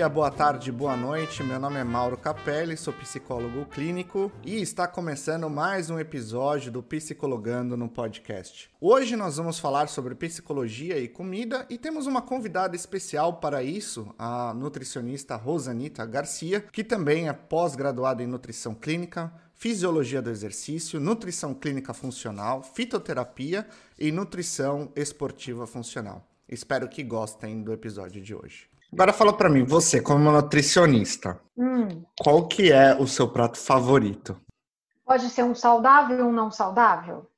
dia, boa tarde, boa noite. Meu nome é Mauro Capelli, sou psicólogo clínico e está começando mais um episódio do Psicologando no podcast. Hoje nós vamos falar sobre psicologia e comida e temos uma convidada especial para isso, a nutricionista Rosanita Garcia, que também é pós-graduada em nutrição clínica, fisiologia do exercício, nutrição clínica funcional, fitoterapia e nutrição esportiva funcional. Espero que gostem do episódio de hoje. Agora fala para mim, você como nutricionista, hum. qual que é o seu prato favorito? Pode ser um saudável ou um não saudável?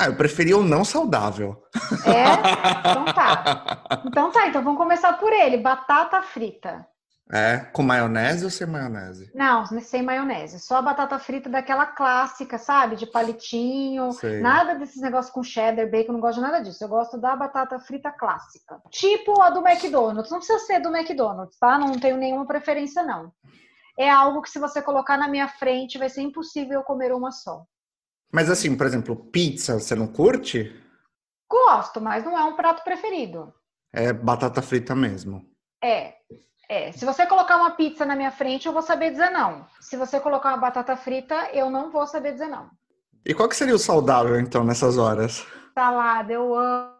Ah, eu preferi o não saudável. É? Então tá. Então tá, então vamos começar por ele. Batata frita. É, com maionese ou sem maionese? Não, sem maionese. Só a batata frita daquela clássica, sabe? De palitinho. Sei. Nada desses negócios com cheddar, bacon, não gosto de nada disso. Eu gosto da batata frita clássica. Tipo a do McDonald's. Não precisa ser do McDonald's, tá? Não tenho nenhuma preferência, não. É algo que se você colocar na minha frente, vai ser impossível eu comer uma só. Mas assim, por exemplo, pizza, você não curte? Gosto, mas não é um prato preferido. É batata frita mesmo. É. É, se você colocar uma pizza na minha frente, eu vou saber dizer não. Se você colocar uma batata frita, eu não vou saber dizer não. E qual que seria o saudável, então, nessas horas? Salada, eu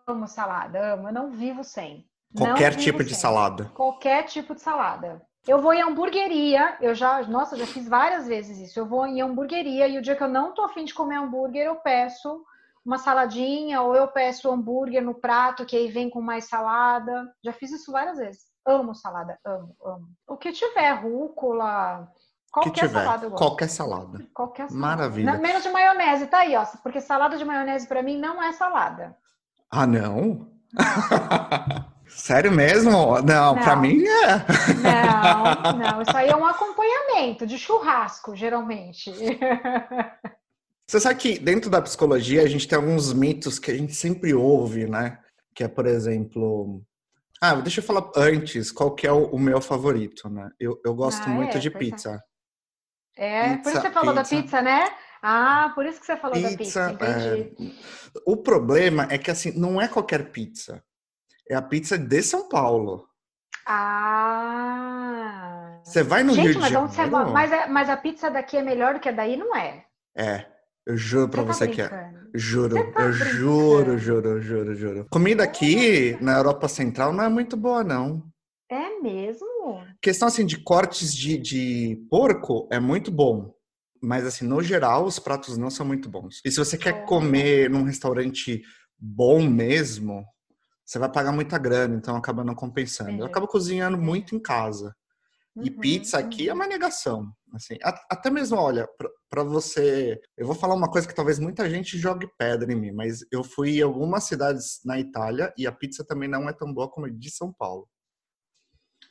amo salada, amo. Eu não vivo sem. Qualquer tipo sem. de salada. Qualquer tipo de salada. Eu vou em hamburgueria, eu já, nossa, já fiz várias vezes isso. Eu vou em hamburgueria e o dia que eu não tô afim de comer hambúrguer, eu peço uma saladinha ou eu peço hambúrguer no prato, que aí vem com mais salada. Já fiz isso várias vezes. Amo salada, amo, amo. O que tiver, rúcula, qualquer que tiver, salada eu gosto. Qualquer salada. Qualquer salada. Maravilha. Menos de maionese, tá aí, ó. Porque salada de maionese para mim não é salada. Ah, não? Sério mesmo? Não, não. para mim é. Não, não. Isso aí é um acompanhamento de churrasco, geralmente. Você sabe que dentro da psicologia a gente tem alguns mitos que a gente sempre ouve, né? Que é, por exemplo, ah, deixa eu falar antes qual que é o, o meu favorito, né? Eu, eu gosto ah, muito é, de pizza. É, pizza, por isso que você falou pizza. da pizza, né? Ah, por isso que você falou pizza, da pizza, entendi. É... O problema é que, assim, não é qualquer pizza. É a pizza de São Paulo. Ah! Você vai no Gente, Rio de Janeiro... Você... Mas, é, mas a pizza daqui é melhor do que a daí, não é? É. Eu juro pra você, tá que é. Juro, tá eu juro, juro, juro, juro. Comida aqui na Europa Central não é muito boa, não. É mesmo? Questão assim de cortes de, de porco é muito bom. Mas assim, no geral, os pratos não são muito bons. E se você quer comer num restaurante bom mesmo, você vai pagar muita grana, então acaba não compensando. Eu acabo cozinhando muito em casa. E uhum, pizza aqui é uma negação. Assim, até mesmo, olha, para você. Eu vou falar uma coisa que talvez muita gente jogue pedra em mim, mas eu fui em algumas cidades na Itália e a pizza também não é tão boa como a de São Paulo.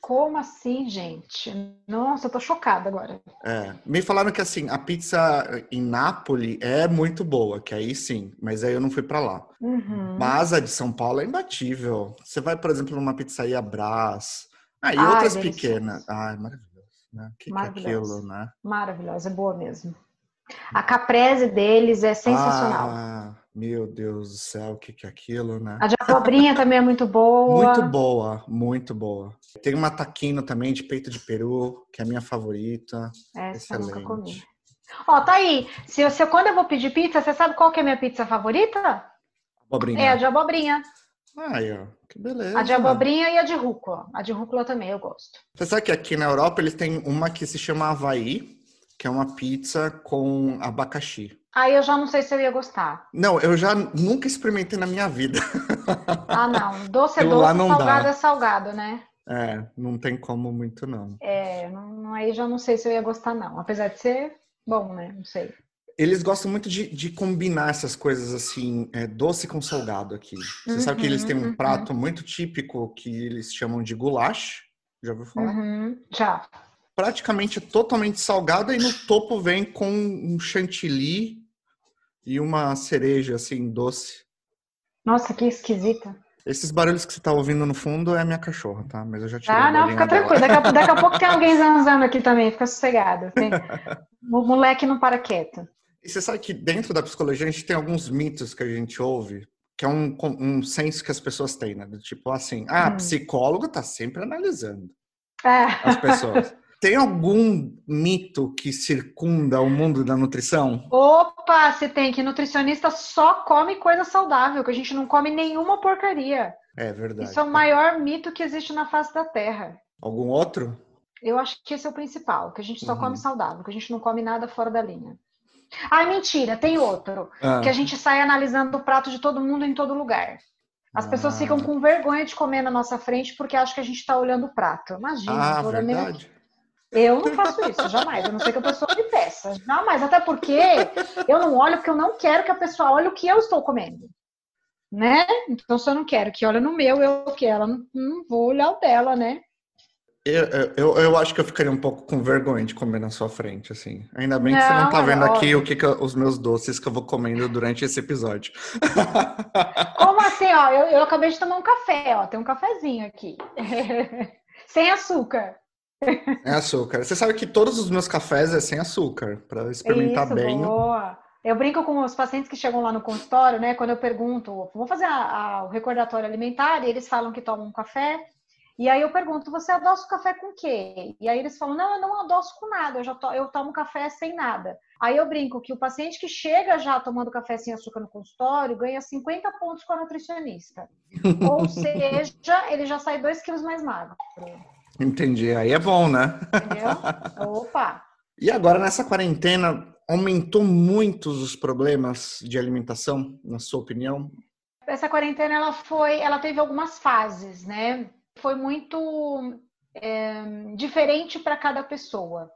Como assim, gente? Nossa, eu tô chocada agora. É, me falaram que assim, a pizza em Nápoles é muito boa, que aí sim, mas aí eu não fui para lá. Uhum. Mas a de São Paulo é imbatível. Você vai, por exemplo, numa pizzaria Brás, ah, e Ai, outras pequenas. Ai, maravilhoso. Né? O que, que é aquilo, né? Maravilhosa, é boa mesmo. A caprese deles é sensacional. Ah, meu Deus do céu, o que, que é aquilo, né? A de abobrinha também é muito boa. Muito boa, muito boa. Tem uma taquino também de peito de peru, que é a minha favorita. Essa Excelente. eu nunca comi. Ó, tá aí. Se, se quando eu vou pedir pizza, você sabe qual que é a minha pizza favorita? Abobrinha. É a de abobrinha. Ai, ó, que beleza. A de abobrinha e a de rúcula. A de rúcula também eu gosto. Você sabe que aqui na Europa eles têm uma que se chama Havaí, que é uma pizza com abacaxi. Aí eu já não sei se eu ia gostar. Não, eu já nunca experimentei na minha vida. Ah, não. Doce é doce, salgado dá. é salgado, né? É, não tem como muito, não. É, não, aí já não sei se eu ia gostar, não. Apesar de ser bom, né? Não sei. Eles gostam muito de, de combinar essas coisas assim, é, doce com salgado aqui. Você uhum, sabe que eles têm um uhum. prato muito típico que eles chamam de goulash. Já ouviu falar? Uhum, já. Praticamente totalmente salgado e no topo vem com um chantilly e uma cereja assim doce. Nossa, que esquisita. Esses barulhos que você tá ouvindo no fundo é a minha cachorra, tá? Mas eu já tirei Ah, não, fica tranquilo. Daqui a, daqui a pouco tem alguém zanzando aqui também, fica sossegado. Tem... o moleque não para quieto. E você sabe que dentro da psicologia a gente tem alguns mitos que a gente ouve, que é um, um senso que as pessoas têm, né? Do tipo assim, ah, hum. psicólogo tá sempre analisando. é. as pessoas. Tem algum mito que circunda o mundo da nutrição? Opa, se tem que nutricionista só come coisa saudável, que a gente não come nenhuma porcaria. É verdade. Isso é o maior mito que existe na face da Terra. Algum outro? Eu acho que esse é o principal, que a gente só uhum. come saudável, que a gente não come nada fora da linha. Ah, mentira, tem outro. Ah. Que a gente sai analisando o prato de todo mundo em todo lugar. As ah. pessoas ficam com vergonha de comer na nossa frente porque acham que a gente está olhando o prato. Imagina, ah, verdade. Eu não faço isso, jamais. Eu não sei que a pessoa me peça. Jamais. Até porque eu não olho porque eu não quero que a pessoa olhe o que eu estou comendo. Né? Então, se eu não quero que olhe no meu, eu que ela não, não vou olhar o dela, né? Eu, eu, eu, acho que eu ficaria um pouco com vergonha de comer na sua frente, assim. Ainda bem que não, você não tá vendo aqui o que, que os meus doces que eu vou comendo durante esse episódio. Como assim, ó? Eu, eu acabei de tomar um café, ó. Tem um cafezinho aqui. Sem açúcar. Sem açúcar. Você sabe que todos os meus cafés é sem açúcar, para experimentar Isso, bem. Boa. Eu brinco com os pacientes que chegam lá no consultório, né? Quando eu pergunto, vou fazer a, a, o recordatório alimentar, e eles falam que tomam um café. E aí eu pergunto, você adoça o café com o quê? E aí eles falam, não, eu não adoço com nada, eu, já to, eu tomo café sem nada. Aí eu brinco que o paciente que chega já tomando café sem açúcar no consultório ganha 50 pontos com a nutricionista. Ou seja, ele já sai 2 quilos mais magro. Entendi, aí é bom, né? Entendeu? Opa! E agora nessa quarentena aumentou muitos os problemas de alimentação, na sua opinião? Essa quarentena ela foi, ela teve algumas fases, né? Foi muito é, diferente para cada pessoa.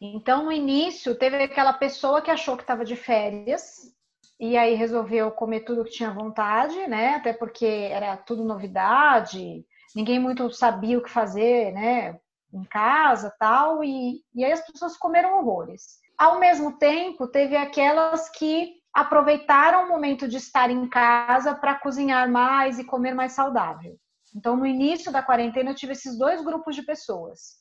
Então, no início, teve aquela pessoa que achou que estava de férias e aí resolveu comer tudo que tinha vontade, né? Até porque era tudo novidade, ninguém muito sabia o que fazer, né? Em casa, tal, e, e aí as pessoas comeram horrores. Ao mesmo tempo, teve aquelas que aproveitaram o momento de estar em casa para cozinhar mais e comer mais saudável. Então, no início da quarentena, eu tive esses dois grupos de pessoas.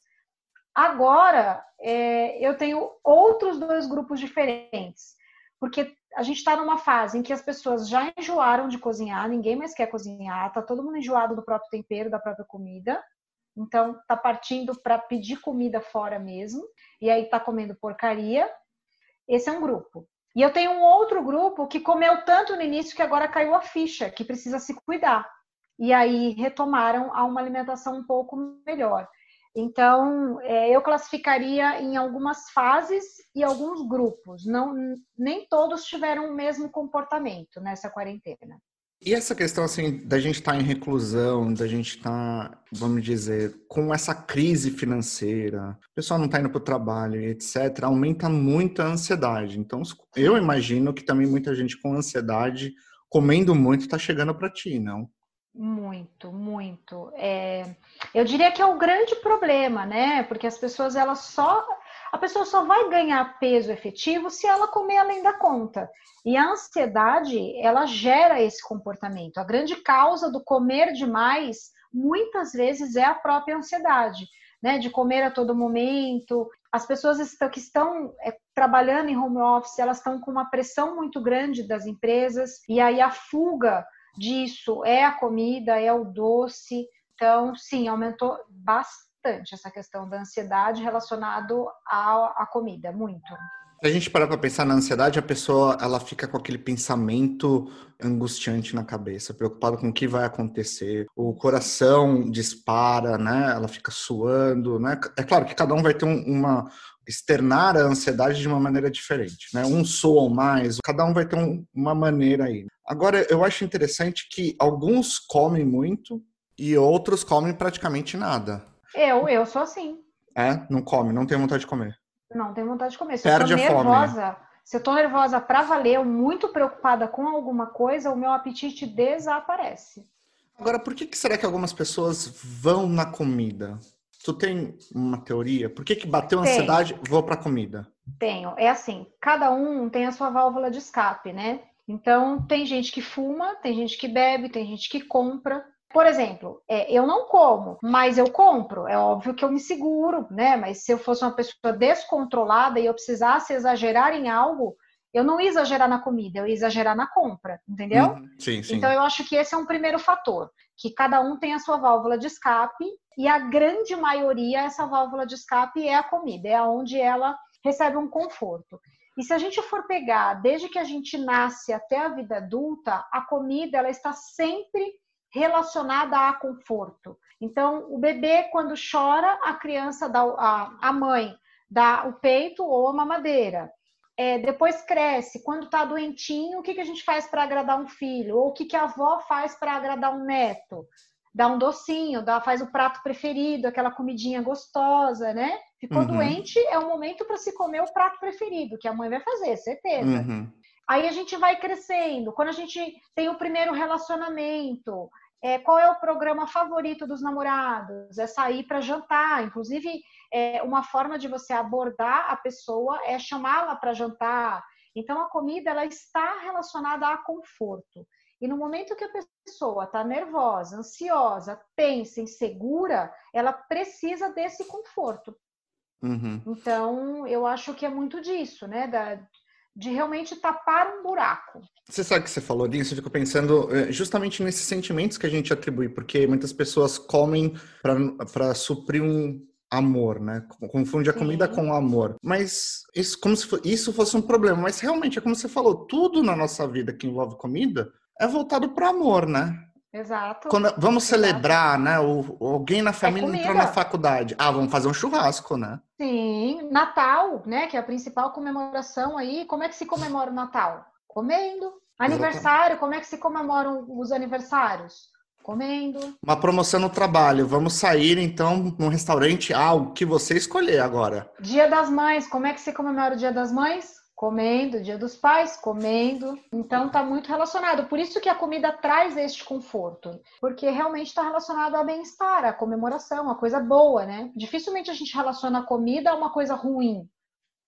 Agora, é, eu tenho outros dois grupos diferentes, porque a gente está numa fase em que as pessoas já enjoaram de cozinhar, ninguém mais quer cozinhar, tá todo mundo enjoado do próprio tempero, da própria comida. Então, tá partindo para pedir comida fora mesmo, e aí tá comendo porcaria. Esse é um grupo. E eu tenho um outro grupo que comeu tanto no início que agora caiu a ficha, que precisa se cuidar e aí retomaram a uma alimentação um pouco melhor. Então, é, eu classificaria em algumas fases e alguns grupos. Não, nem todos tiveram o mesmo comportamento nessa quarentena. E essa questão assim da gente estar tá em reclusão, da gente estar, tá, vamos dizer, com essa crise financeira, o pessoal não está indo para o trabalho, etc., aumenta muito a ansiedade. Então, eu imagino que também muita gente com ansiedade, comendo muito, está chegando para ti, não? Muito, muito. É, eu diria que é o grande problema, né? Porque as pessoas, elas só. A pessoa só vai ganhar peso efetivo se ela comer além da conta. E a ansiedade, ela gera esse comportamento. A grande causa do comer demais, muitas vezes, é a própria ansiedade, né? De comer a todo momento. As pessoas que estão é, trabalhando em home office, elas estão com uma pressão muito grande das empresas, e aí a fuga disso é a comida, é o doce. Então, sim, aumentou bastante essa questão da ansiedade relacionado à, à comida, muito. Se a gente parar para pensar na ansiedade, a pessoa ela fica com aquele pensamento angustiante na cabeça, preocupada com o que vai acontecer. O coração dispara, né? Ela fica suando, né? É claro que cada um vai ter um, uma externar a ansiedade de uma maneira diferente, né? Um soam mais, cada um vai ter um, uma maneira aí. Agora, eu acho interessante que alguns comem muito e outros comem praticamente nada. Eu, eu sou assim. É? Não come, não tem vontade de comer. Não tenho vontade de comer. Se Perde eu tô nervosa, fome. se eu tô nervosa para valer, muito preocupada com alguma coisa, o meu apetite desaparece. Agora, por que, que será que algumas pessoas vão na comida? Tu tem uma teoria? Por que, que bateu a ansiedade, vou pra comida? Tenho. É assim, cada um tem a sua válvula de escape, né? Então, tem gente que fuma, tem gente que bebe, tem gente que compra. Por exemplo, é, eu não como, mas eu compro. É óbvio que eu me seguro, né? Mas se eu fosse uma pessoa descontrolada e eu precisasse exagerar em algo, Eu não ia exagerar na comida, eu ia exagerar na compra, entendeu? Uhum. Sim, sim. Então eu acho que esse é um primeiro fator, que cada um tem a sua válvula de escape e a grande maioria essa válvula de escape é a comida, é onde ela recebe um conforto. E se a gente for pegar desde que a gente nasce até a vida adulta, a comida ela está sempre relacionada a conforto. Então, o bebê quando chora, a criança dá a, a mãe dá o peito ou a mamadeira. É, depois cresce, quando está doentinho, o que, que a gente faz para agradar um filho? Ou o que, que a avó faz para agradar um neto? Dá um docinho, dá, faz o prato preferido, aquela comidinha gostosa, né? Ficou uhum. doente, é o momento para se comer o prato preferido, que a mãe vai fazer, certeza. Uhum. Aí a gente vai crescendo. Quando a gente tem o primeiro relacionamento, é, qual é o programa favorito dos namorados? É sair para jantar. Inclusive, é, uma forma de você abordar a pessoa é chamá-la para jantar. Então, a comida ela está relacionada a conforto. E no momento que a pessoa está nervosa, ansiosa, tensa, insegura, ela precisa desse conforto. Uhum. Então, eu acho que é muito disso, né? Da, de realmente tapar um buraco. Você sabe que você falou disso, eu fico pensando eh, justamente nesses sentimentos que a gente atribui, porque muitas pessoas comem para suprir um amor, né? Confunde a Sim. comida com o amor. Mas isso como se isso fosse um problema, mas realmente é como você falou, tudo na nossa vida que envolve comida é voltado para amor, né? Exato. Quando, vamos Exato. celebrar, né? O, alguém na é família é entrou na faculdade. Ah, vamos fazer um churrasco, né? Sim, Natal, né? Que é a principal comemoração aí. Como é que se comemora o Natal? Comendo. Aniversário, Exatamente. como é que se comemoram os aniversários? Comendo. Uma promoção no trabalho. Vamos sair então num restaurante. Ah, o que você escolher agora. Dia das Mães. Como é que se comemora o Dia das Mães? Comendo, Dia dos Pais, comendo. Então está muito relacionado. Por isso que a comida traz este conforto, porque realmente está relacionado ao bem-estar, à comemoração, a coisa boa, né? Dificilmente a gente relaciona a comida a uma coisa ruim.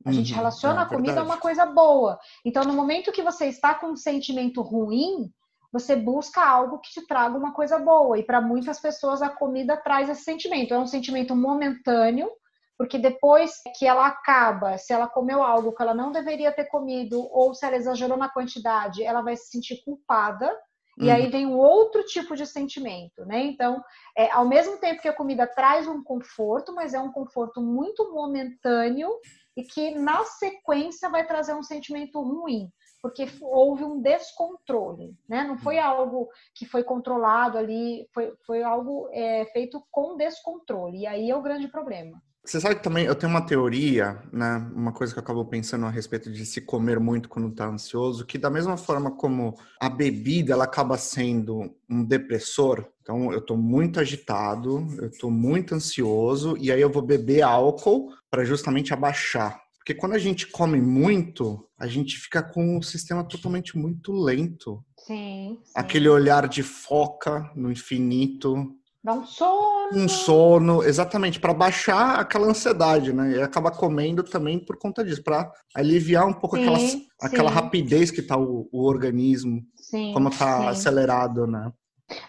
A gente uhum, relaciona é, a comida a uma coisa boa. Então, no momento que você está com um sentimento ruim, você busca algo que te traga uma coisa boa. E para muitas pessoas a comida traz esse sentimento. É um sentimento momentâneo, porque depois que ela acaba, se ela comeu algo que ela não deveria ter comido, ou se ela exagerou na quantidade, ela vai se sentir culpada. E uhum. aí vem um outro tipo de sentimento, né? Então, é, ao mesmo tempo que a comida traz um conforto, mas é um conforto muito momentâneo e que na sequência vai trazer um sentimento ruim, porque houve um descontrole, né? Não foi algo que foi controlado ali, foi, foi algo é, feito com descontrole. E aí é o grande problema. Você sabe que também eu tenho uma teoria, né? Uma coisa que eu acabo pensando a respeito de se comer muito quando está ansioso, que da mesma forma como a bebida ela acaba sendo um depressor, então eu estou muito agitado, eu estou muito ansioso e aí eu vou beber álcool para justamente abaixar. Porque quando a gente come muito, a gente fica com o sistema totalmente muito lento. Sim. sim. Aquele olhar de foca no infinito, Dá um sono. Um sono, exatamente, para baixar aquela ansiedade, né? E acaba comendo também por conta disso, para aliviar um pouco sim, aquela, sim. aquela rapidez que tá o, o organismo, sim, como tá acelerado, né?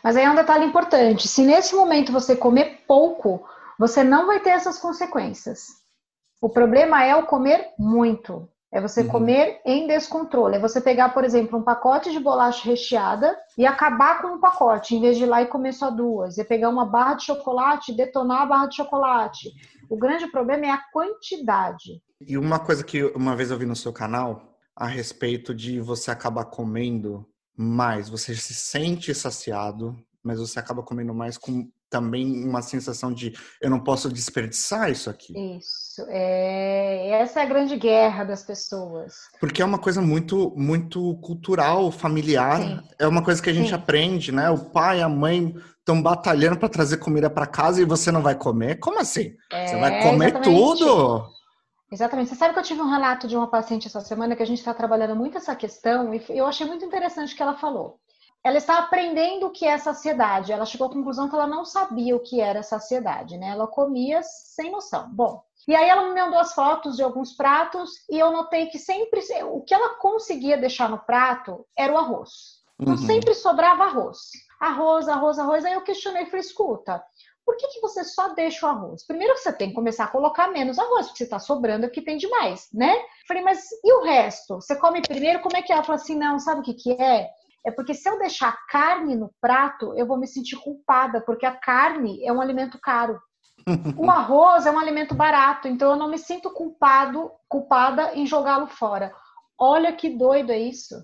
Mas aí é um detalhe importante: se nesse momento você comer pouco, você não vai ter essas consequências. O problema é o comer muito. É você uhum. comer em descontrole. É você pegar, por exemplo, um pacote de bolacha recheada e acabar com um pacote, em vez de ir lá e comer só duas. É pegar uma barra de chocolate e detonar a barra de chocolate. O grande problema é a quantidade. E uma coisa que uma vez eu vi no seu canal a respeito de você acabar comendo mais, você se sente saciado, mas você acaba comendo mais com também uma sensação de eu não posso desperdiçar isso aqui. Isso. É... Essa é a grande guerra das pessoas. Porque é uma coisa muito, muito cultural, familiar. Sim. É uma coisa que a gente Sim. aprende, né? O pai, a mãe estão batalhando para trazer comida para casa e você não vai comer? Como assim? É, você vai comer exatamente. tudo? Exatamente. Você sabe que eu tive um relato de uma paciente essa semana que a gente está trabalhando muito essa questão e eu achei muito interessante o que ela falou ela está aprendendo o que é saciedade. Ela chegou à conclusão que ela não sabia o que era saciedade, né? Ela comia sem noção. Bom, e aí ela me mandou as fotos de alguns pratos e eu notei que sempre o que ela conseguia deixar no prato era o arroz. Então uhum. sempre sobrava arroz. Arroz, arroz, arroz. Aí eu questionei, falei, escuta, por que, que você só deixa o arroz? Primeiro você tem que começar a colocar menos arroz, porque você está sobrando porque tem demais, né? Falei, mas e o resto? Você come primeiro, como é que é? Ela falou assim, não, sabe o que que é? É porque se eu deixar carne no prato, eu vou me sentir culpada, porque a carne é um alimento caro. O arroz é um alimento barato, então eu não me sinto culpado, culpada em jogá-lo fora. Olha que doido é isso.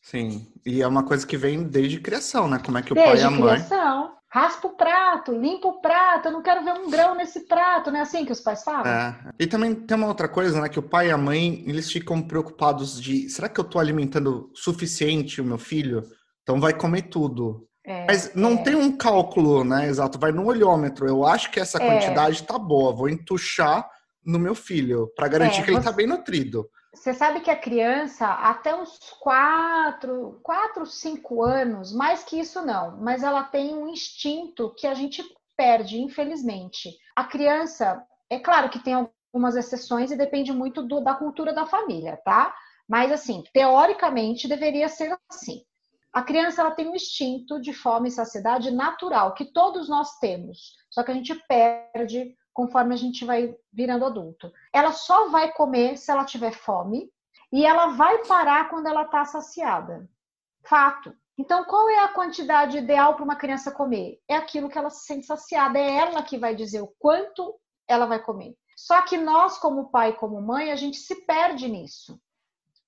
Sim, e é uma coisa que vem desde criação, né? Como é que o desde pai e a mãe. Criação. Raspa o prato, limpa o prato, eu não quero ver um grão nesse prato, não é assim que os pais falam? É. E também tem uma outra coisa, né? Que o pai e a mãe, eles ficam preocupados de, será que eu tô alimentando suficiente o meu filho? Então vai comer tudo. É, Mas não é. tem um cálculo, né? Exato, vai no olhômetro. Eu acho que essa é. quantidade tá boa, vou entuchar no meu filho para garantir é, que ele está bem nutrido. Você sabe que a criança, até uns 4, 4, 5 anos, mais que isso não, mas ela tem um instinto que a gente perde, infelizmente. A criança, é claro que tem algumas exceções e depende muito do, da cultura da família, tá? Mas assim, teoricamente deveria ser assim. A criança ela tem um instinto de fome e saciedade natural que todos nós temos, só que a gente perde conforme a gente vai virando adulto. Ela só vai comer se ela tiver fome e ela vai parar quando ela está saciada. Fato. Então, qual é a quantidade ideal para uma criança comer? É aquilo que ela se sente saciada, é ela que vai dizer o quanto ela vai comer. Só que nós, como pai e como mãe, a gente se perde nisso.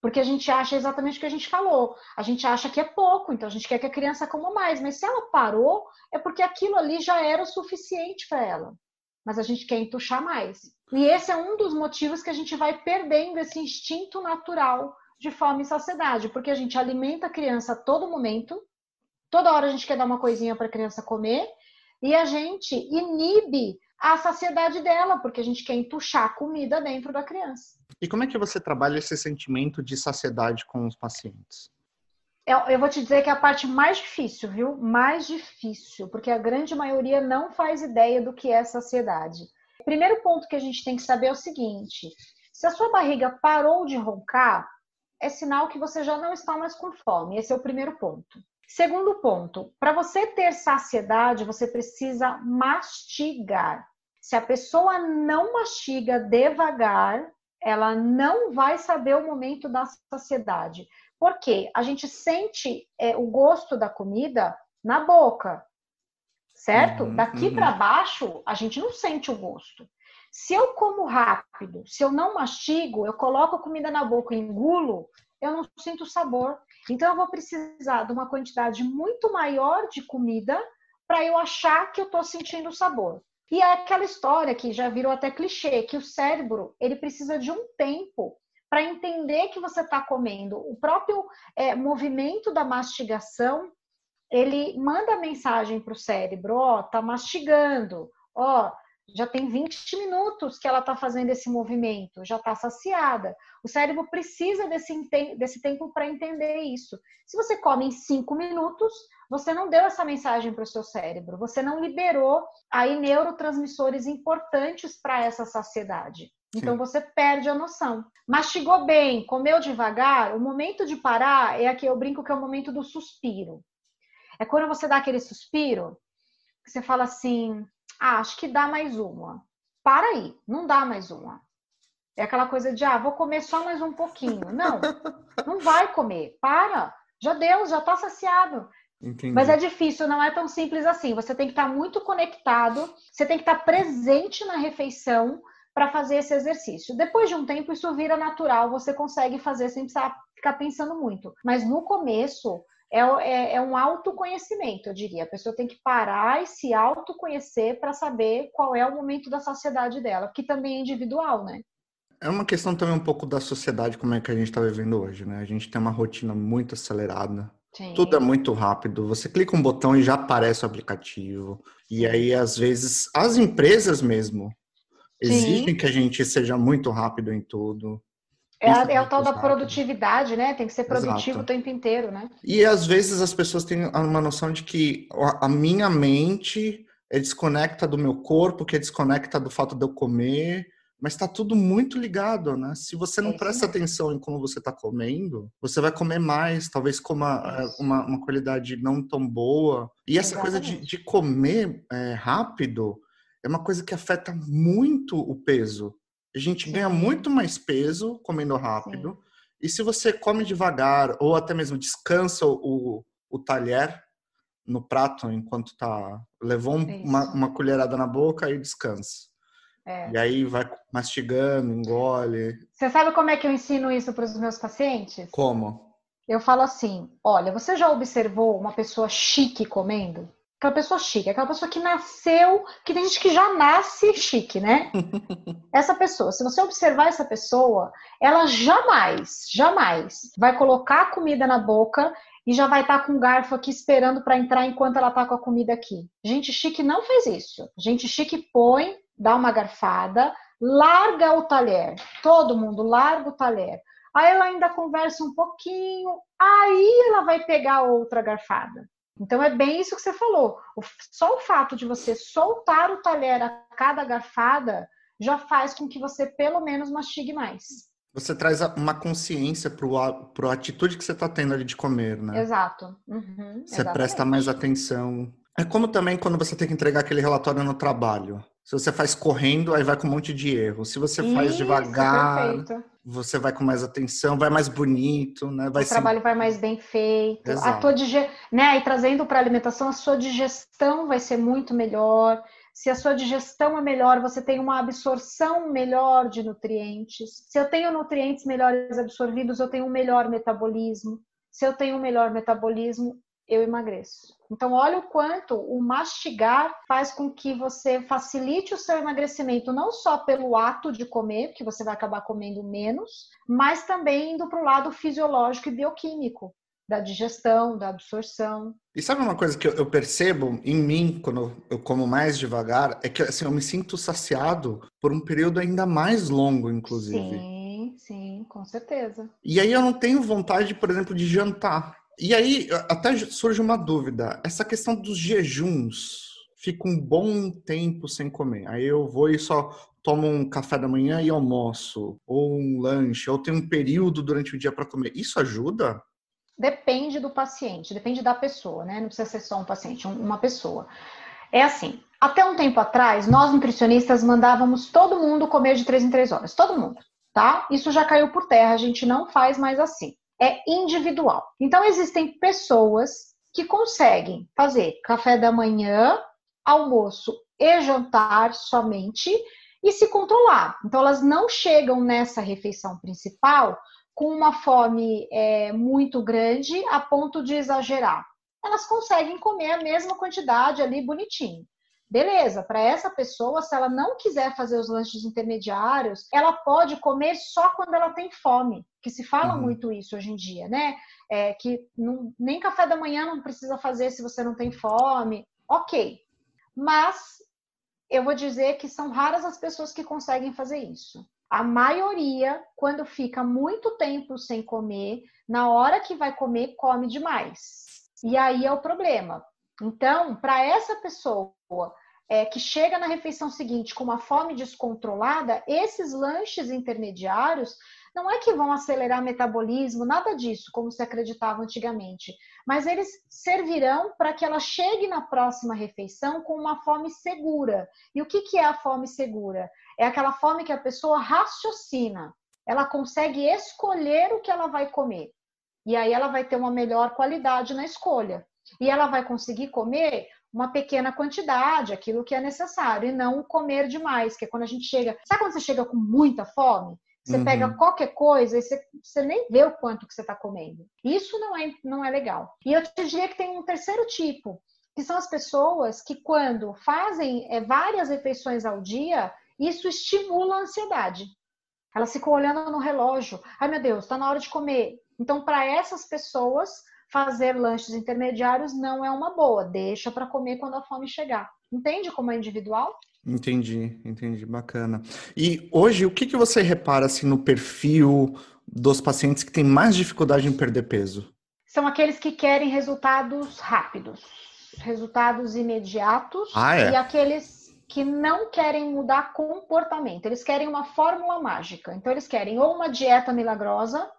Porque a gente acha exatamente o que a gente falou. A gente acha que é pouco, então a gente quer que a criança coma mais. Mas se ela parou, é porque aquilo ali já era o suficiente para ela mas a gente quer entuchar mais. E esse é um dos motivos que a gente vai perdendo esse instinto natural de fome e saciedade, porque a gente alimenta a criança a todo momento, toda hora a gente quer dar uma coisinha para a criança comer, e a gente inibe a saciedade dela, porque a gente quer entuchar comida dentro da criança. E como é que você trabalha esse sentimento de saciedade com os pacientes? Eu, eu vou te dizer que é a parte mais difícil, viu? Mais difícil, porque a grande maioria não faz ideia do que é saciedade. Primeiro ponto que a gente tem que saber é o seguinte: se a sua barriga parou de roncar, é sinal que você já não está mais com fome. Esse é o primeiro ponto. Segundo ponto, para você ter saciedade, você precisa mastigar. Se a pessoa não mastiga devagar, ela não vai saber o momento da saciedade. Porque a gente sente é, o gosto da comida na boca, certo? Uhum, Daqui uhum. para baixo, a gente não sente o gosto. Se eu como rápido, se eu não mastigo, eu coloco a comida na boca e engulo, eu não sinto o sabor. Então, eu vou precisar de uma quantidade muito maior de comida para eu achar que eu estou sentindo o sabor. E é aquela história que já virou até clichê, que o cérebro ele precisa de um tempo para entender que você está comendo. O próprio é, movimento da mastigação, ele manda mensagem para o cérebro, ó, tá mastigando, ó, já tem 20 minutos que ela está fazendo esse movimento, já está saciada. O cérebro precisa desse, desse tempo para entender isso. Se você come em 5 minutos, você não deu essa mensagem para o seu cérebro, você não liberou aí neurotransmissores importantes para essa saciedade. Então você perde a noção. Mastigou bem, comeu devagar, o momento de parar é aqui eu brinco que é o momento do suspiro. É quando você dá aquele suspiro, que você fala assim: ah, acho que dá mais uma. Para aí, não dá mais uma. É aquela coisa de, ah, vou comer só mais um pouquinho. Não, não vai comer. Para. Já deu, já está saciado. Entendi. Mas é difícil, não é tão simples assim. Você tem que estar tá muito conectado, você tem que estar tá presente na refeição para fazer esse exercício. Depois de um tempo, isso vira natural, você consegue fazer sem precisar ficar pensando muito. Mas no começo, é, é, é, um autoconhecimento, eu diria. A pessoa tem que parar e se autoconhecer para saber qual é o momento da saciedade dela, que também é individual, né? É uma questão também um pouco da sociedade, como é que a gente está vivendo hoje, né? A gente tem uma rotina muito acelerada. Sim. Tudo é muito rápido. Você clica um botão e já aparece o aplicativo. E aí, às vezes, as empresas mesmo exigem que a gente seja muito rápido em tudo. É, é o tal da produtividade, né? Tem que ser produtivo Exato. o tempo inteiro, né? E às vezes as pessoas têm uma noção de que a minha mente é desconecta do meu corpo, que é desconecta do fato de eu comer, mas está tudo muito ligado, né? Se você não é presta atenção em como você está comendo, você vai comer mais, talvez coma é, uma, uma qualidade não tão boa. E essa Exatamente. coisa de, de comer é, rápido é uma coisa que afeta muito o peso. A gente Sim. ganha muito mais peso comendo rápido. Sim. E se você come devagar ou até mesmo descansa o, o talher no prato enquanto tá levou uma, uma colherada na boca e descansa. É. E aí vai mastigando, engole. Você sabe como é que eu ensino isso para os meus pacientes? Como? Eu falo assim: olha, você já observou uma pessoa chique comendo? Aquela pessoa chique, aquela pessoa que nasceu, que tem gente que já nasce chique, né? essa pessoa, se você observar essa pessoa, ela jamais, jamais vai colocar a comida na boca e já vai estar tá com o garfo aqui esperando para entrar enquanto ela está com a comida aqui. Gente chique não faz isso. Gente chique põe, dá uma garfada, larga o talher. Todo mundo larga o talher. Aí ela ainda conversa um pouquinho, aí ela vai pegar outra garfada. Então é bem isso que você falou. Só o fato de você soltar o talher a cada garfada já faz com que você pelo menos mastigue mais. Você traz uma consciência para a atitude que você está tendo ali de comer, né? Exato. Uhum, você exatamente. presta mais atenção. É como também quando você tem que entregar aquele relatório no trabalho. Se você faz correndo, aí vai com um monte de erro. Se você faz Isso, devagar, perfeito. você vai com mais atenção, vai mais bonito, né? Vai o trabalho vai mais bem feito. Exato. A tua dige... né? E trazendo para a alimentação, a sua digestão vai ser muito melhor. Se a sua digestão é melhor, você tem uma absorção melhor de nutrientes. Se eu tenho nutrientes melhores absorvidos, eu tenho um melhor metabolismo. Se eu tenho um melhor metabolismo, eu emagreço. Então, olha o quanto o mastigar faz com que você facilite o seu emagrecimento, não só pelo ato de comer, que você vai acabar comendo menos, mas também indo para o lado fisiológico e bioquímico, da digestão, da absorção. E sabe uma coisa que eu percebo em mim quando eu como mais devagar? É que assim, eu me sinto saciado por um período ainda mais longo, inclusive. Sim, sim, com certeza. E aí eu não tenho vontade, por exemplo, de jantar. E aí até surge uma dúvida. Essa questão dos jejuns, fica um bom tempo sem comer. Aí eu vou e só tomo um café da manhã e almoço, ou um lanche, ou tenho um período durante o dia para comer. Isso ajuda? Depende do paciente, depende da pessoa, né? Não precisa ser só um paciente, uma pessoa. É assim, até um tempo atrás, nós nutricionistas mandávamos todo mundo comer de três em três horas, todo mundo, tá? Isso já caiu por terra, a gente não faz mais assim é individual. Então, existem pessoas que conseguem fazer café da manhã, almoço e jantar somente e se controlar. Então, elas não chegam nessa refeição principal com uma fome é, muito grande a ponto de exagerar. Elas conseguem comer a mesma quantidade ali bonitinho. Beleza, para essa pessoa, se ela não quiser fazer os lanches intermediários, ela pode comer só quando ela tem fome, que se fala uhum. muito isso hoje em dia, né? É, que não, nem café da manhã não precisa fazer se você não tem fome. Ok, mas eu vou dizer que são raras as pessoas que conseguem fazer isso. A maioria, quando fica muito tempo sem comer, na hora que vai comer, come demais. E aí é o problema, então, para essa pessoa é, que chega na refeição seguinte com uma fome descontrolada, esses lanches intermediários não é que vão acelerar metabolismo, nada disso, como se acreditava antigamente, mas eles servirão para que ela chegue na próxima refeição com uma fome segura. E o que, que é a fome segura? É aquela fome que a pessoa raciocina, ela consegue escolher o que ela vai comer. E aí ela vai ter uma melhor qualidade na escolha. E ela vai conseguir comer uma pequena quantidade, aquilo que é necessário, e não comer demais, que é quando a gente chega. Sabe quando você chega com muita fome? Você uhum. pega qualquer coisa e você, você, nem vê o quanto que você está comendo. Isso não é, não é legal. E eu te diria que tem um terceiro tipo, que são as pessoas que, quando fazem é, várias refeições ao dia, isso estimula a ansiedade. Elas ficam olhando no relógio. Ai, meu Deus, está na hora de comer. Então, para essas pessoas, fazer lanches intermediários não é uma boa. Deixa para comer quando a fome chegar. Entende como é individual? Entendi, entendi, bacana. E hoje, o que, que você repara assim, no perfil dos pacientes que têm mais dificuldade em perder peso? São aqueles que querem resultados rápidos, resultados imediatos, ah, é? e aqueles que não querem mudar comportamento. Eles querem uma fórmula mágica. Então, eles querem ou uma dieta milagrosa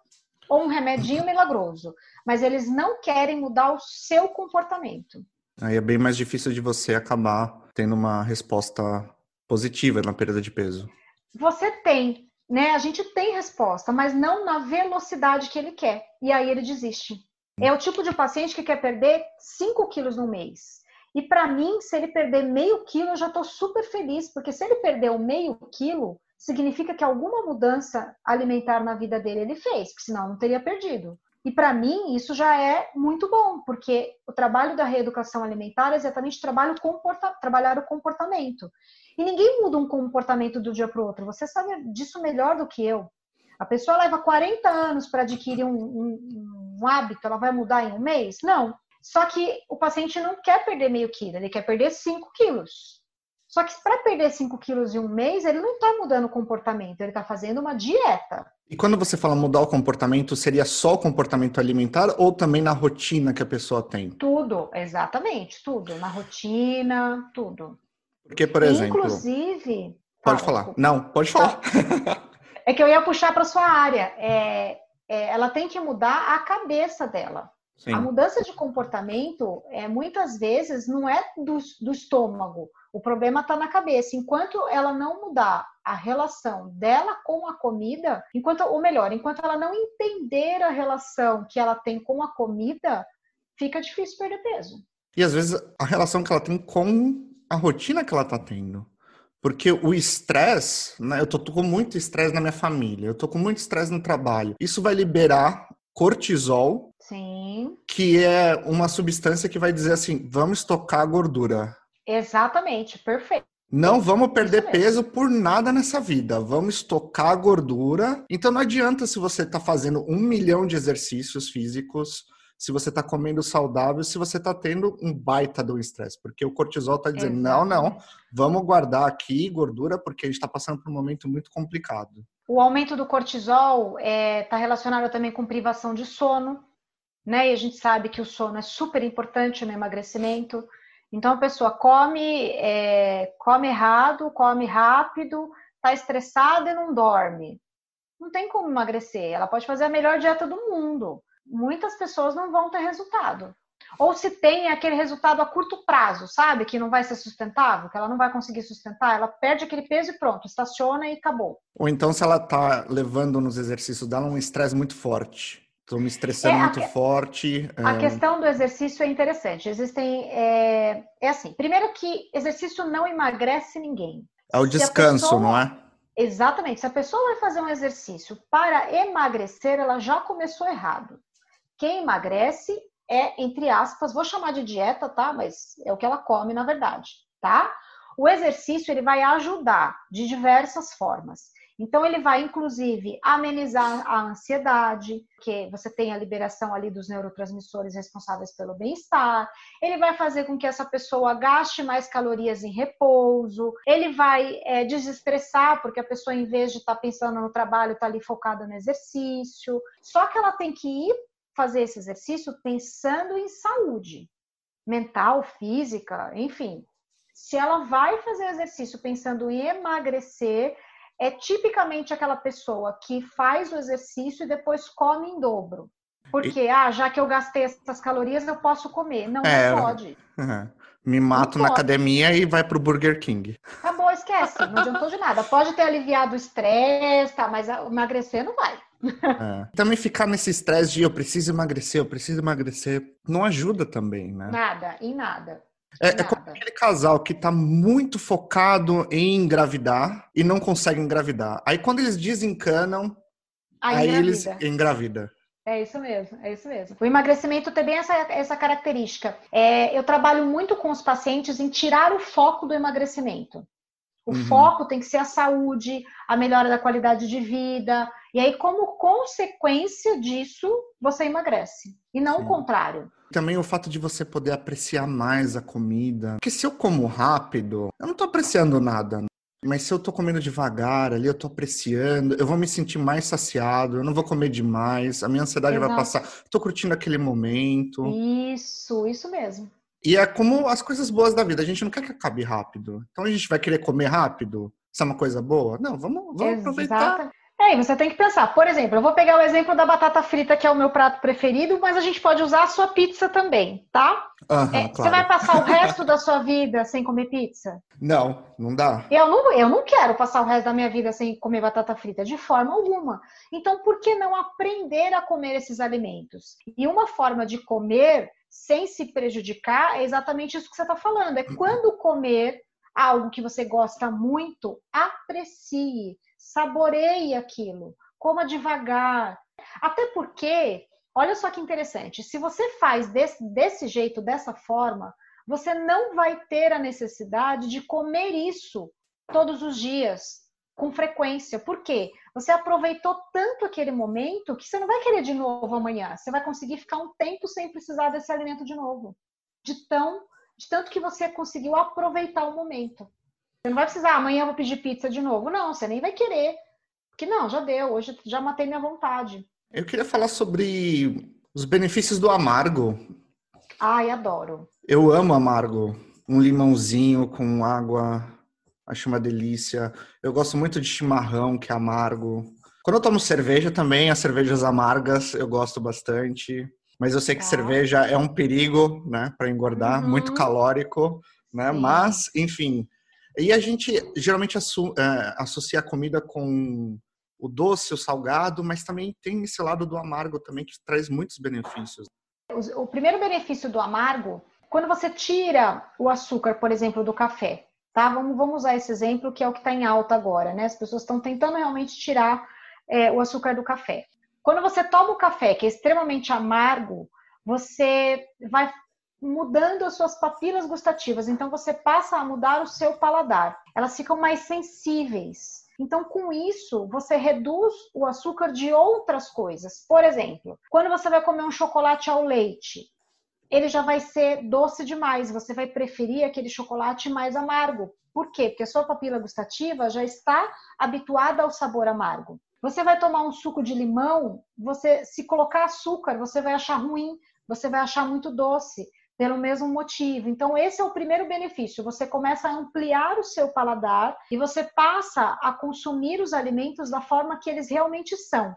ou um remedinho milagroso, mas eles não querem mudar o seu comportamento. Aí é bem mais difícil de você acabar tendo uma resposta positiva na perda de peso. Você tem, né? A gente tem resposta, mas não na velocidade que ele quer. E aí ele desiste. É o tipo de paciente que quer perder 5 quilos no mês. E para mim, se ele perder meio quilo, eu já estou super feliz, porque se ele perder o meio quilo, significa que alguma mudança alimentar na vida dele ele fez, porque senão não teria perdido. E para mim, isso já é muito bom, porque o trabalho da reeducação alimentar é exatamente trabalho comporta trabalhar o comportamento. E ninguém muda um comportamento do dia para o outro. Você sabe disso melhor do que eu. A pessoa leva 40 anos para adquirir um, um, um hábito, ela vai mudar em um mês? Não. Só que o paciente não quer perder meio quilo, ele quer perder 5 quilos. Só que para perder 5 quilos em um mês, ele não está mudando o comportamento, ele está fazendo uma dieta. E quando você fala mudar o comportamento, seria só o comportamento alimentar ou também na rotina que a pessoa tem? Tudo, exatamente, tudo. Na rotina, tudo. Porque, por exemplo. Inclusive. Pode fala, falar. Não, pode falar. É que eu ia puxar para sua área. É, é, ela tem que mudar a cabeça dela. Sim. A mudança de comportamento, é, muitas vezes, não é do, do estômago. O problema está na cabeça. Enquanto ela não mudar a relação dela com a comida, enquanto, ou melhor, enquanto ela não entender a relação que ela tem com a comida, fica difícil perder peso. E às vezes a relação que ela tem com a rotina que ela está tendo. Porque o estresse, né, eu tô, tô com muito estresse na minha família, eu tô com muito estresse no trabalho. Isso vai liberar cortisol, Sim. que é uma substância que vai dizer assim: vamos estocar a gordura. Exatamente, perfeito. Não vamos perder peso por nada nessa vida. Vamos estocar a gordura. Então não adianta se você está fazendo um milhão de exercícios físicos, se você está comendo saudável, se você está tendo um baita do estresse, porque o cortisol está dizendo Exatamente. não, não, vamos guardar aqui gordura porque a gente está passando por um momento muito complicado. O aumento do cortisol está é, tá relacionado também com privação de sono, né? E a gente sabe que o sono é super importante no emagrecimento. Então a pessoa come, é, come errado, come rápido, está estressada e não dorme. Não tem como emagrecer. Ela pode fazer a melhor dieta do mundo. Muitas pessoas não vão ter resultado. Ou se tem aquele resultado a curto prazo, sabe? Que não vai ser sustentável, que ela não vai conseguir sustentar, ela perde aquele peso e pronto, estaciona e acabou. Ou então se ela tá levando nos exercícios dela um estresse muito forte. Estou me estressando é, muito que... forte. A é... questão do exercício é interessante. Existem. É... é, assim: primeiro, que exercício não emagrece ninguém. É o descanso, pessoa... não é? Exatamente. Se a pessoa vai fazer um exercício para emagrecer, ela já começou errado. Quem emagrece é, entre aspas, vou chamar de dieta, tá? Mas é o que ela come, na verdade, tá? O exercício ele vai ajudar de diversas formas. Então, ele vai, inclusive, amenizar a ansiedade, que você tem a liberação ali dos neurotransmissores responsáveis pelo bem-estar. Ele vai fazer com que essa pessoa gaste mais calorias em repouso. Ele vai é, desestressar, porque a pessoa, em vez de estar tá pensando no trabalho, está ali focada no exercício. Só que ela tem que ir fazer esse exercício pensando em saúde mental, física, enfim. Se ela vai fazer exercício pensando em emagrecer, é tipicamente aquela pessoa que faz o exercício e depois come em dobro. Porque, e... ah, já que eu gastei essas calorias, eu posso comer. Não, é, não pode. Uhum. Me mato na academia e vai pro Burger King. Acabou, esquece. Não adiantou de nada. Pode ter aliviado o estresse, tá, mas emagrecer não vai. É. Também ficar nesse estresse de eu preciso emagrecer, eu preciso emagrecer, não ajuda também, né? Nada, em nada. É, é, como aquele casal que tá muito focado em engravidar e não consegue engravidar. Aí quando eles desencanam, aí, aí eles engravidam. É isso mesmo, é isso mesmo. O emagrecimento tem bem essa, essa característica. É, eu trabalho muito com os pacientes em tirar o foco do emagrecimento. O uhum. foco tem que ser a saúde, a melhora da qualidade de vida. E aí, como consequência disso, você emagrece. E não Sim. o contrário. Também o fato de você poder apreciar mais a comida. Porque se eu como rápido, eu não tô apreciando nada. Mas se eu tô comendo devagar ali, eu tô apreciando, eu vou me sentir mais saciado, eu não vou comer demais, a minha ansiedade Exato. vai passar. Tô curtindo aquele momento. Isso, isso mesmo. E é como as coisas boas da vida, a gente não quer que acabe rápido. Então a gente vai querer comer rápido? Isso é uma coisa boa? Não, vamos, vamos aproveitar. É, e você tem que pensar, por exemplo, eu vou pegar o exemplo da batata frita, que é o meu prato preferido, mas a gente pode usar a sua pizza também, tá? Aham, É, claro. Você vai passar o resto da sua vida sem comer pizza? Não, não dá. Eu não, eu não quero passar o resto da minha vida sem comer batata frita, de forma alguma. Então, por que não aprender a comer esses alimentos? E uma forma de comer sem se prejudicar é exatamente isso que você está falando. É quando comer algo que você gosta muito, aprecie, saboreie aquilo, coma devagar. Até porque, olha só que interessante, se você faz desse, desse jeito, dessa forma, você não vai ter a necessidade de comer isso todos os dias, com frequência. Por quê? Você aproveitou tanto aquele momento que você não vai querer de novo amanhã. Você vai conseguir ficar um tempo sem precisar desse alimento de novo. De tão, de tanto que você conseguiu aproveitar o momento. Você não vai precisar, "Ah, amanhã eu vou pedir pizza de novo. Não, você nem vai querer. Porque não, já deu, hoje já matei minha vontade. Eu queria falar sobre os benefícios do amargo. Ai, adoro. Eu amo amargo. Um limãozinho com água, acho uma delícia. Eu gosto muito de chimarrão, que é amargo. Quando eu tomo cerveja também, as cervejas amargas eu gosto bastante. Mas eu sei que Tá. cerveja é um perigo, né, para engordar, Uhum. muito calórico, né? Sim. Mas, enfim. E a gente geralmente assu- é, associa a comida com o doce, o salgado, mas também tem esse lado do amargo também que traz muitos benefícios. Os- O primeiro benefício do amargo, quando você tira o açúcar, por exemplo, do café, tá? Vamos, vamos usar esse exemplo que é o que está em alta agora, né? As pessoas estão tentando realmente tirar é, o açúcar do café. Quando você toma o café, que é extremamente amargo, você vai mudando as suas papilas gustativas. Então você passa a mudar o seu paladar. Elas ficam mais sensíveis. Então, com isso, você reduz o açúcar de outras coisas. Por exemplo, quando você vai comer um chocolate ao leite, ele já vai ser doce demais. Você vai preferir aquele chocolate mais amargo. Por quê? Porque a sua papila gustativa já está habituada ao sabor amargo. Você vai tomar um suco de limão, você se colocar açúcar, você vai achar ruim, você vai achar muito doce pelo mesmo motivo. Então, esse é o primeiro benefício. Você começa a ampliar o seu paladar e você passa a consumir os alimentos da forma que eles realmente são,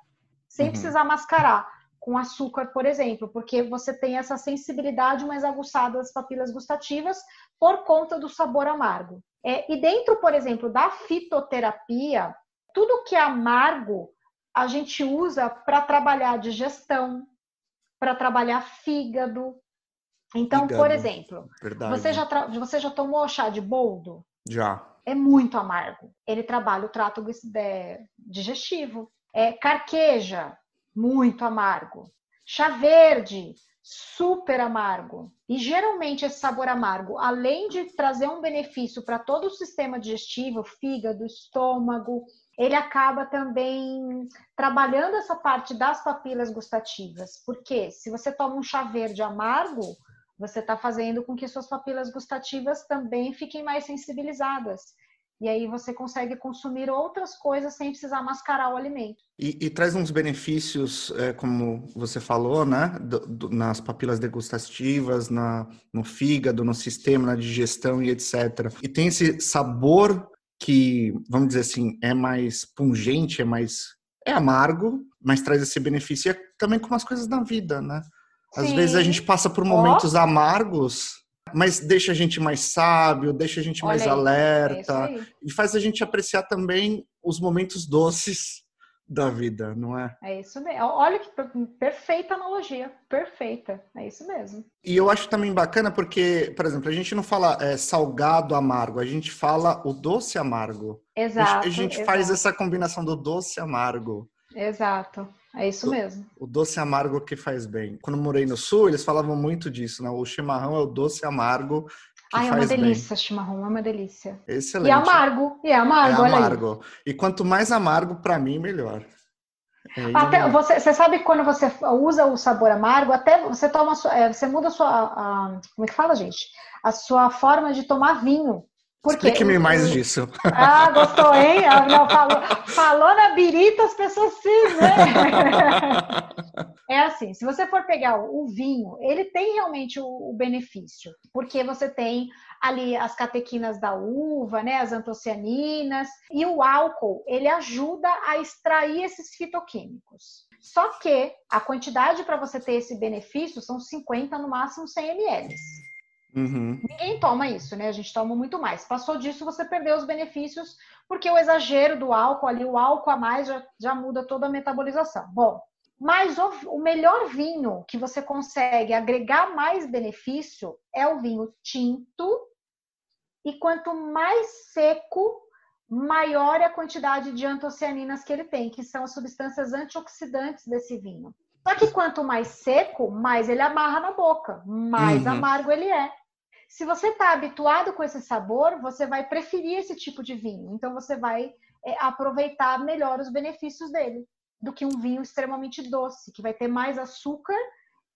sem Uhum. precisar mascarar com açúcar, por exemplo, porque você tem essa sensibilidade mais aguçada das papilas gustativas por conta do sabor amargo. É, e dentro, por exemplo, da fitoterapia, tudo que é amargo a gente usa para trabalhar digestão, para trabalhar fígado. Então, por Fígado. exemplo, Verdade. você já, você já tomou chá de boldo? Já. É muito amargo. Ele trabalha o trato de- digestivo. É carqueja, muito amargo. Chá verde, super amargo. E geralmente esse sabor amargo, além de trazer um benefício para todo o sistema digestivo, fígado, estômago, ele acaba também trabalhando essa parte das papilas gustativas. Porque se você toma um chá verde amargo, você está fazendo com que suas papilas gustativas também fiquem mais sensibilizadas. E aí você consegue consumir outras coisas sem precisar mascarar o alimento. E, e traz uns benefícios, é, como você falou, né? do- do- nas papilas degustativas, na, no fígado, no sistema, na digestão e etc. E tem esse sabor que, vamos dizer assim, é mais pungente, é mais. É amargo, mas traz esse benefício. E é também como as coisas da vida, né? Às Sim. vezes a gente passa por momentos amargos, mas deixa a gente mais sábio, deixa a gente mais Olha aí, É isso alerta aí. e faz a gente apreciar também os momentos doces da vida, não é? É isso mesmo. Olha que per- perfeita analogia. Perfeita. É isso mesmo. E eu acho também bacana porque, por exemplo, a gente não fala é, salgado amargo, a gente fala o doce amargo. A gente- Exato. a gente exato, faz essa combinação do doce amargo. Exato. É isso mesmo. O doce amargo que faz bem. Quando morei no sul, eles falavam muito disso, né? O chimarrão é o doce amargo Ai, é uma delícia, chimarrão. É uma delícia. bem. E Excelente. é amargo. E é É amargo, aí. amargo. E quanto mais amargo, para mim, melhor. É Até, você, você sabe quando você usa o sabor amargo, até você toma é, você muda a sua. a- como é que fala, gente? A sua forma de tomar vinho. Explique-me mais disso. Ah, gostou, hein? Ah, não, falou, falou na birita, as pessoas sim, né? É assim, se você for pegar o vinho, ele tem realmente o, benefício, porque você tem ali as catequinas da uva, né, as antocianinas, e o álcool, ele ajuda a extrair esses fitoquímicos. Só que a quantidade para você ter esse benefício são 50, no máximo 100 ml. Uhum. Ninguém toma isso, né? A gente toma muito mais. Passou disso, você perdeu os benefícios, porque o exagero do álcool ali, o álcool a mais já, já muda toda a metabolização. Bom, mas o, o melhor vinho que você consegue agregar mais benefício é o vinho tinto. E quanto mais seco, maior é a quantidade de antocianinas que ele tem, que são as substâncias antioxidantes desse vinho. Só que quanto mais seco, mais ele amarra na boca, mais uhum. amargo ele é. Se você está habituado com esse sabor, você vai preferir esse tipo de vinho. Então você vai é, aproveitar melhor os benefícios dele do que um vinho extremamente doce, que vai ter mais açúcar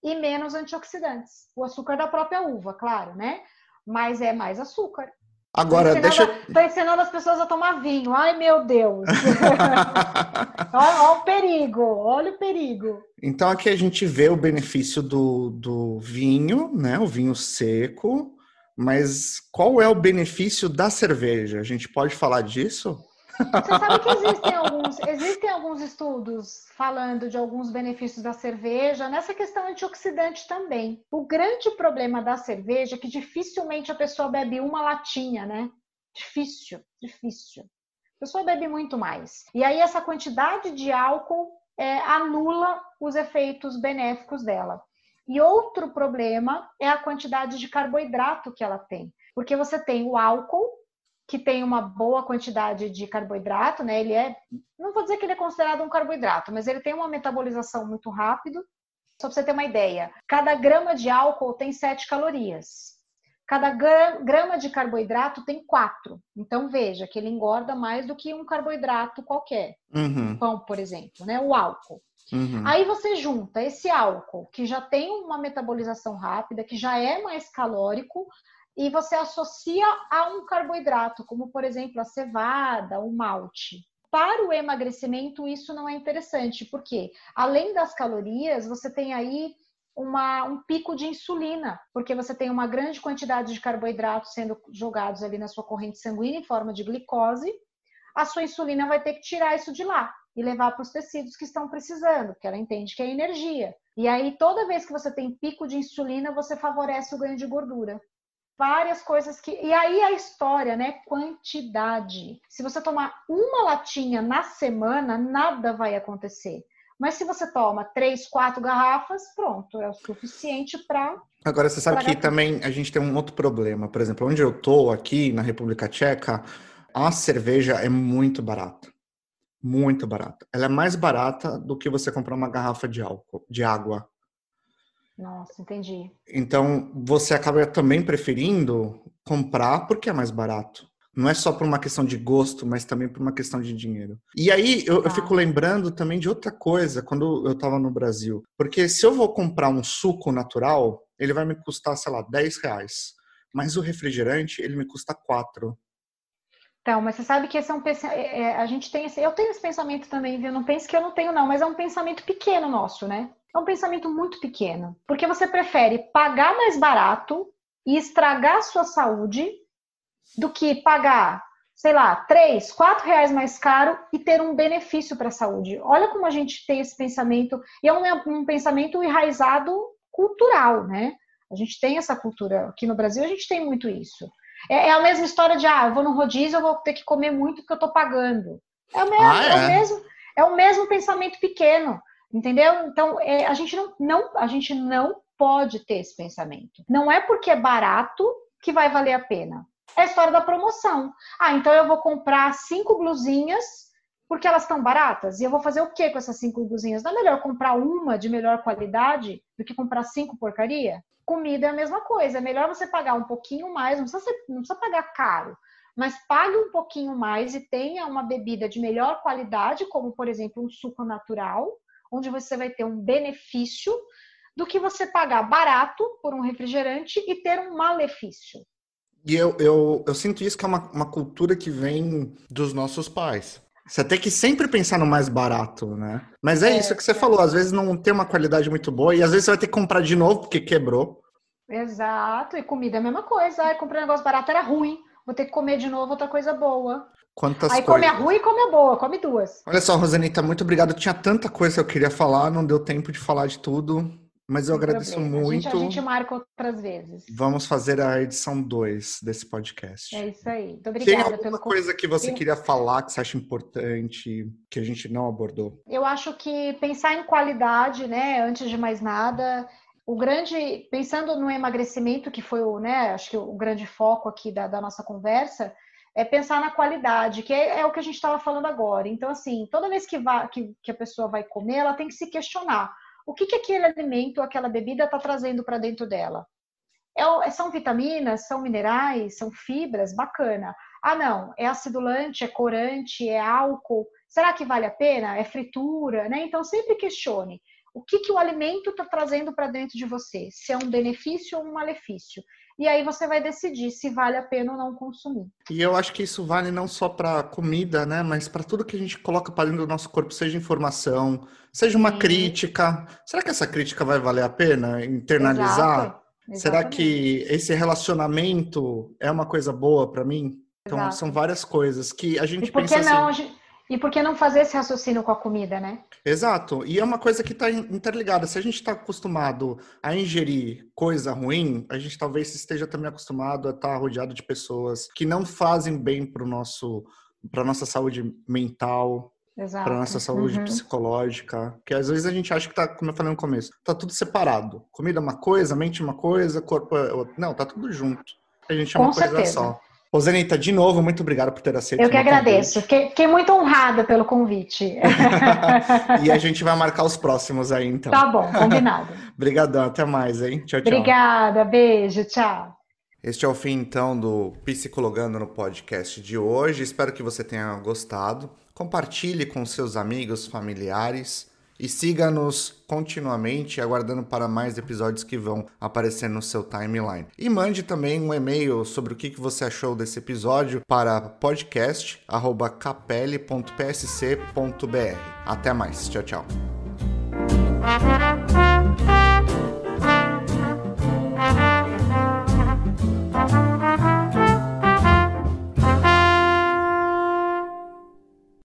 e menos antioxidantes. O açúcar da própria uva, claro, né? Mas é mais açúcar. Agora, tô deixa. Tô ensinando as pessoas a tomar vinho. Ai, meu Deus. olha, olha, o perigo, olha o perigo. Então, aqui a gente vê o benefício do, do vinho, né? O vinho seco. Mas qual é o benefício da cerveja? A gente pode falar disso? Você sabe que existem alguns, existem alguns estudos falando de alguns benefícios da cerveja, nessa questão antioxidante também. O grande problema da cerveja é que dificilmente a pessoa bebe uma latinha, né? Difícil, difícil. A pessoa bebe muito mais. E aí essa quantidade de álcool é, anula os efeitos benéficos dela. E outro problema é a quantidade de carboidrato que ela tem. Porque você tem o álcool, que tem uma boa quantidade de carboidrato, né? Ele é, não vou dizer que ele é considerado um carboidrato, mas ele tem uma metabolização muito rápido. Só para você ter uma ideia, cada grama de álcool tem 7 calorias. Cada grama de carboidrato tem 4. Então veja que ele engorda mais do que um carboidrato qualquer. Uhum. Pão, por exemplo, né? O álcool. Uhum. Aí você junta esse álcool, que já tem uma metabolização rápida, que já é mais calórico, e você associa a um carboidrato, como por exemplo a cevada, o malte. Para o emagrecimento, isso não é interessante, porque além das calorias, você tem aí uma, um pico de insulina, porque você tem uma grande quantidade de carboidratos sendo jogados ali na sua corrente sanguínea em forma de glicose. A sua insulina vai ter que tirar isso de lá e levar para os tecidos que estão precisando, porque ela entende que é energia. E aí, toda vez que você tem pico de insulina, você favorece o ganho de gordura várias coisas que. E aí a história, né? Quantidade. Se você tomar uma latinha na semana, nada vai acontecer. Mas se você toma três, quatro garrafas, pronto, é o suficiente para. Agora, você sabe que também a gente tem um outro problema. Por exemplo, onde eu tô aqui na República Tcheca, a cerveja é muito barata. Muito barata. Ela é mais barata do que você comprar uma garrafa de álcool, de água. Nossa, entendi. Então, você acaba também preferindo comprar porque é mais barato. Não é só por uma questão de gosto, mas também por uma questão de dinheiro. E aí eu, eu fico lembrando também de outra coisa quando eu estava no Brasil. Porque se eu vou comprar um suco natural, ele vai me custar, sei lá, 10 reais. Mas o refrigerante, ele me custa 4. Então, mas você sabe que esse é um. É, é, a gente tem esse, eu tenho esse pensamento também, viu? Não pense que eu não tenho, não, mas é um pensamento pequeno nosso, né? É um pensamento muito pequeno. Porque você prefere pagar mais barato e estragar a sua saúde do que pagar, sei lá, três, quatro reais mais caro e ter um benefício para a saúde. Olha como a gente tem esse pensamento, e é um, um pensamento enraizado cultural, né? A gente tem essa cultura aqui no Brasil, a gente tem muito isso. É, é a mesma história de, ah, eu vou no rodízio, eu vou ter que comer muito porque eu estou pagando. É o mesmo, ah, é? é o mesmo, é o mesmo pensamento pequeno. Entendeu? Então, é, a, gente não, não, a gente não pode ter esse pensamento. Não é porque é barato que vai valer a pena. É a história da promoção. Ah, então eu vou comprar cinco blusinhas porque elas estão baratas. E eu vou fazer o que com essas cinco blusinhas? Não é melhor comprar uma de melhor qualidade do que comprar cinco porcaria? Comida é a mesma coisa. É melhor você pagar um pouquinho mais, não precisa, ser, não precisa pagar caro, mas pague um pouquinho mais e tenha uma bebida de melhor qualidade, como por exemplo um suco natural, onde você vai ter um benefício do que você pagar barato por um refrigerante e ter um malefício. E eu, eu, eu sinto isso que é uma, uma cultura que vem dos nossos pais. Você tem que sempre pensar no mais barato, né? Mas é, é isso que você é. falou, às vezes não tem uma qualidade muito boa e às vezes você vai ter que comprar de novo porque quebrou. Exato, e comida é a mesma coisa. Ai, comprei um negócio barato, era ruim. Vou ter que comer de novo outra coisa boa. Quantas Aí coisas. come a ruim e come a boa, come duas. Olha só, Rosanita, muito obrigado. Tinha tanta coisa que eu queria falar, não deu tempo de falar de tudo. Mas eu Sem agradeço problema. muito. A gente, a gente, marca outras vezes. Vamos fazer a edição 2 desse podcast. É isso aí. Muito obrigada. Tem alguma coisa que você queria falar que você acha importante, que a gente não abordou? Eu acho que pensar em qualidade, né, antes de mais nada, o grande, pensando no emagrecimento, que foi o, né, acho que o grande foco aqui da, da nossa conversa, é pensar na qualidade, que é, é o que a gente estava falando agora. Então, assim, toda vez que, vai, que, que a pessoa vai comer, ela tem que se questionar o que, que aquele alimento, aquela bebida está trazendo para dentro dela. É, são vitaminas, são minerais, são fibras, bacana. Ah, não, é acidulante, é corante, é álcool. Será que vale a pena? É fritura, né? Então sempre questione o que, que o alimento está trazendo para dentro de você, se é um benefício ou um malefício. E aí você vai decidir se vale a pena ou não consumir. E eu acho que isso vale não só para comida, né, mas para tudo que a gente coloca para dentro do nosso corpo, seja informação, seja uma Sim. crítica. Será que essa crítica vai valer a pena internalizar? Exato. Será que esse relacionamento é uma coisa boa para mim? Então Exato. são várias coisas que a gente e por pensa que não, assim... E por que não fazer esse raciocínio com a comida, né? Exato. E é uma coisa que está interligada. Se a gente está acostumado a ingerir coisa ruim, a gente talvez esteja também acostumado a estar tá rodeado de pessoas que não fazem bem para nosso para nossa saúde mental, para nossa saúde uhum. psicológica, que às vezes a gente acha que tá, como eu falei no começo, tá tudo separado. Comida é uma coisa, mente é uma coisa, corpo é outra. Não, tá tudo junto. A gente é uma Com coisa certeza. só. Rosanita, de novo, muito obrigado por ter aceito. Eu que agradeço. Fiquei, fiquei, muito honrada pelo convite. e a gente vai marcar os próximos aí, então. Tá bom, combinado. Obrigadão, até mais, hein? Tchau, tchau. Obrigada, beijo, tchau. Este é o fim, então, do Psicologando no podcast de hoje. Espero que você tenha gostado. Compartilhe com seus amigos, familiares e siga-nos continuamente, aguardando para mais episódios que vão aparecer no seu timeline. E mande também um e-mail sobre o que você achou desse episódio para podcast.capelle.psc.br. Até mais. Tchau, tchau.